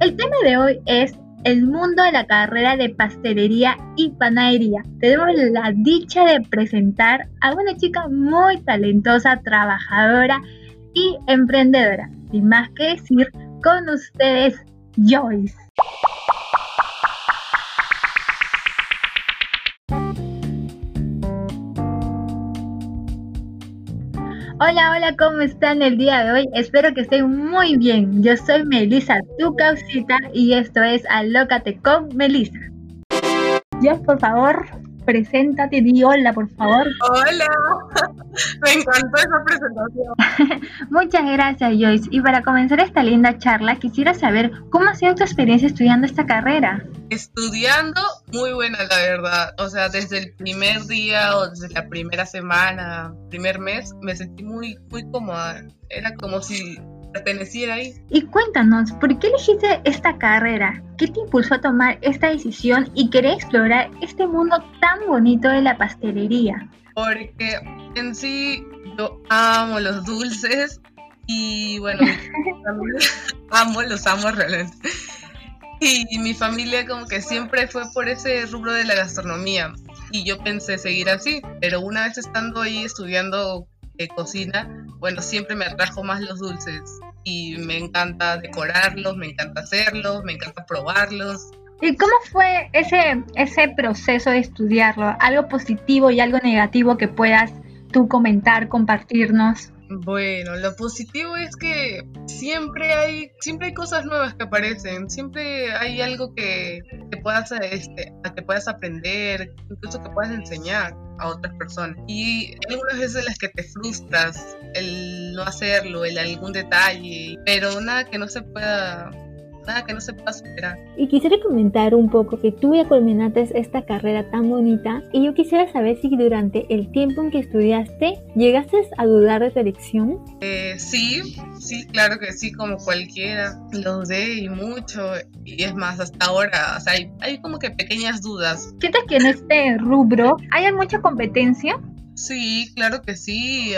El tema de hoy es el mundo de la carrera de pastelería y panadería. Tenemos la dicha de presentar a una chica muy talentosa, trabajadora y emprendedora. Sin más que decir, con ustedes, Joyce. Hola, hola, ¿cómo están el día de hoy? Espero que estén muy bien. Yo soy Melissa, tu causita, y esto es Alócate con Melissa. Dios, por favor, preséntate, di hola, por favor. Hola, me encantó esa presentación. Muchas gracias, Joyce. Y para comenzar esta linda charla, quisiera saber cómo ha sido tu experiencia estudiando esta carrera. Estudiando, muy buena, la verdad. O sea, desde el primer día o desde la primera semana, primer mes, me sentí muy, muy cómoda. Era como si perteneciera ahí. Y cuéntanos, ¿por qué elegiste esta carrera? ¿Qué te impulsó a tomar esta decisión y querer explorar este mundo tan bonito de la pastelería? Porque en sí yo amo los dulces y bueno, amo, los amo realmente. Y mi familia como que siempre fue por ese rubro de la gastronomía y yo pensé seguir así, pero una vez estando ahí estudiando eh, cocina, bueno, siempre me atrajo más los dulces y me encanta decorarlos, me encanta hacerlos, me encanta probarlos. ¿Y cómo fue ese, ese proceso de estudiarlo? ¿Algo positivo y algo negativo que puedas tú comentar, compartirnos? Bueno, lo positivo es que siempre hay, siempre hay cosas nuevas que aparecen, siempre hay algo que, que puedas, este, a que puedas aprender, incluso que puedas enseñar a otras personas. Y algunas veces las que te frustras, el no hacerlo, el algún detalle, pero nada que no se pueda nada que no se pueda superar. Y quisiera comentar un poco que tú ya culminaste esta carrera tan bonita y yo quisiera saber si durante el tiempo en que estudiaste llegaste a dudar de tu elección. Eh, sí, sí, claro que sí, como cualquiera. Lo dudé y mucho y es más, hasta ahora, o sea, hay, hay como que pequeñas dudas. ¿Sientes que en este rubro hay mucha competencia? Sí, claro que sí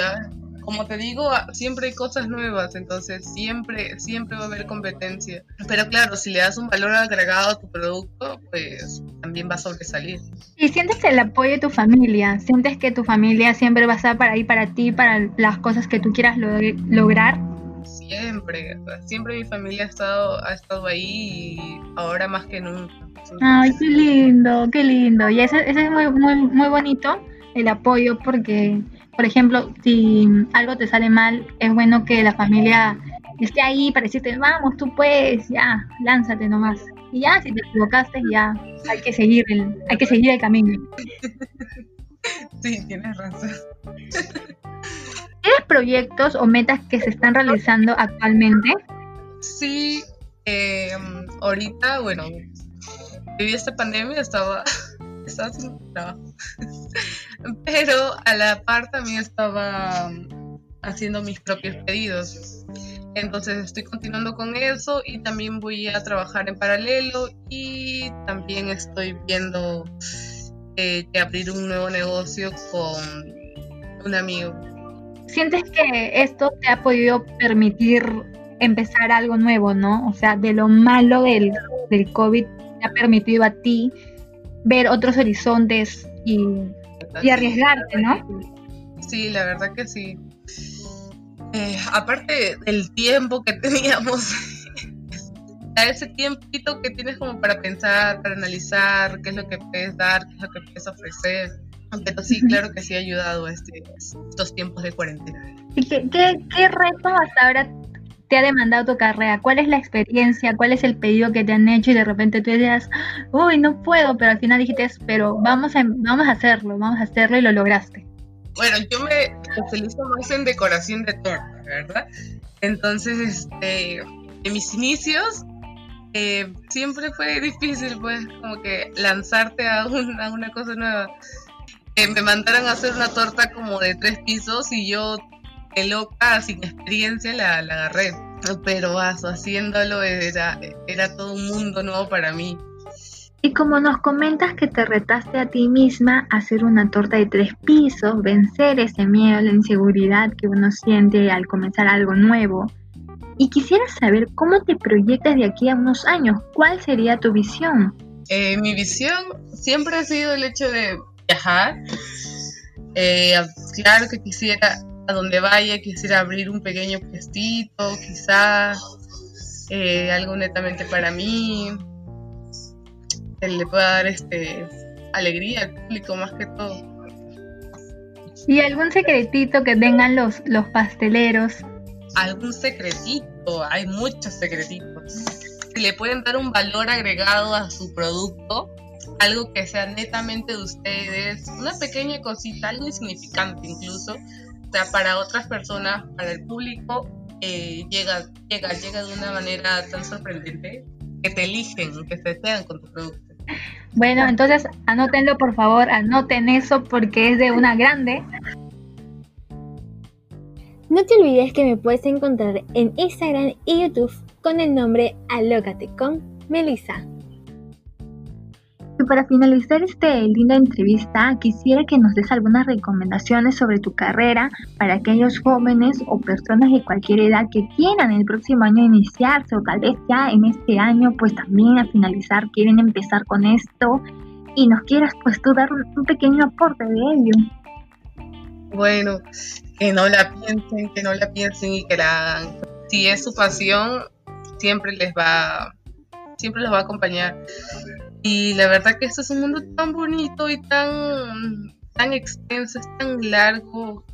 como te digo, siempre hay cosas nuevas, entonces siempre, siempre va a haber competencia. Pero claro, si le das un valor agregado a tu producto, pues también va a sobresalir. ¿Y sientes el apoyo de tu familia? ¿Sientes que tu familia siempre va a estar para ahí para ti, para las cosas que tú quieras lograr? Siempre, siempre mi familia ha estado, ha estado ahí y ahora más que nunca. Ay, qué lindo, qué lindo. Y ese, ese es muy, muy, muy bonito, el apoyo, porque por ejemplo, si algo te sale mal, es bueno que la familia esté ahí para decirte, vamos, tú puedes, ya, lánzate nomás. Y ya, si te equivocaste, ya hay que seguir el, hay que seguir el camino. Sí, tienes razón. ¿Tienes proyectos o metas que se están realizando actualmente? Sí, eh, ahorita, bueno, viví esta pandemia, estaba estaba sin trabajo. Pero a la par también estaba um, haciendo mis propios pedidos. Entonces estoy continuando con eso y también voy a trabajar en paralelo y también estoy viendo eh, que abrir un nuevo negocio con un amigo. ¿Sientes que esto te ha podido permitir empezar algo nuevo, no? O sea, de lo malo del, del COVID te ha permitido a ti ver otros horizontes y, y arriesgarte, ¿no? Sí, la verdad que sí. Eh, aparte del tiempo que teníamos, a ese tiempito que tienes como para pensar, para analizar qué es lo que puedes dar, qué es lo que puedes ofrecer. Pero sí, claro que sí ha ayudado este, estos tiempos de cuarentena. ¿Y qué, qué, qué reto hasta ahora te ha demandado tu carrera? ¿Cuál es la experiencia? ¿Cuál es el pedido que te han hecho? Y de repente tú dices, uy, no puedo, pero al final dijiste, pero vamos a, vamos a hacerlo, vamos a hacerlo y lo lograste. Bueno, yo me especializo más en decoración de torta, ¿verdad? Entonces, este, en mis inicios eh, siempre fue difícil, pues, como que lanzarte a una, una cosa nueva. Me mandaron a hacer una torta como de tres pisos y yo loca, sin experiencia, la, la agarré. Pero vaso, haciéndolo era, era todo un mundo nuevo para mí. Y como nos comentas que te retaste a ti misma a hacer una torta de tres pisos, vencer ese miedo, la inseguridad que uno siente al comenzar algo nuevo, y quisiera saber cómo te proyectas de aquí a unos años. ¿Cuál sería tu visión? Eh, mi visión siempre ha sido el hecho de viajar. Eh, claro que quisiera, a donde vaya, quisiera abrir un pequeño puestito, quizás eh, algo netamente para mí, que le pueda dar este alegría al público más que todo. ¿Y algún secretito que tengan los, los pasteleros? Algún secretito, hay muchos secretitos. Si le pueden dar un valor agregado a su producto, algo que sea netamente de ustedes, una pequeña cosita, algo insignificante incluso, o sea, para otras personas, para el público, eh, llega, llega, llega de una manera tan sorprendente que te eligen, que se quedan con tu producto. Bueno, entonces anótenlo por favor, anoten eso porque es de una grande. No te olvides que me puedes encontrar en Instagram y YouTube con el nombre Alócate con Melissa. Y para finalizar esta linda entrevista, quisiera que nos des algunas recomendaciones sobre tu carrera para aquellos jóvenes o personas de cualquier edad que quieran el próximo año iniciarse o tal vez ya en este año pues también al finalizar quieren empezar con esto y nos quieras pues tú dar un, pequeño aporte de ello. Bueno, que no la piensen, que no la piensen y que la hagan. Si es su pasión, siempre les va, siempre les va a acompañar. Y la verdad que esto es un mundo tan bonito y tan, tan extenso, es tan largo,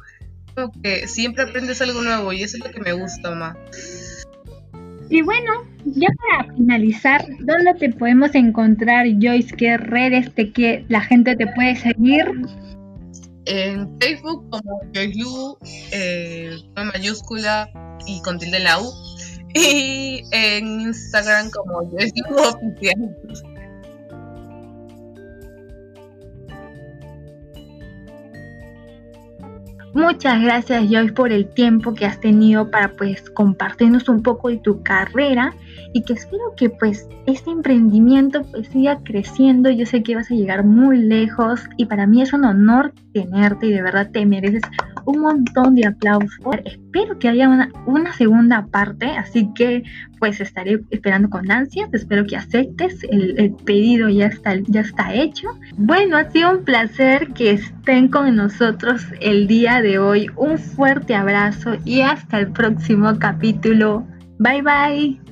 como que siempre aprendes algo nuevo y eso es lo que me gusta más. Y bueno, ya para finalizar, ¿dónde te podemos encontrar, Joyce? ¿Qué redes te que la gente te puede seguir? En Facebook como Joyce Lu, eh, mayúscula y con tilde la U. Y en Instagram como Joyce Lu Oficial. Muchas gracias Joyce por el tiempo que has tenido para pues compartirnos un poco de tu carrera y que espero que pues este emprendimiento pues siga creciendo. Yo sé que vas a llegar muy lejos y para mí es un honor tenerte y de verdad te mereces un montón de aplausos. Espero que haya una, segunda parte, así que pues estaré esperando con ansias. Espero que aceptes. El, el, pedido ya está, ya está hecho. Bueno, ha sido un placer que estén con nosotros el día de hoy. Un fuerte abrazo y hasta el próximo capítulo. Bye bye.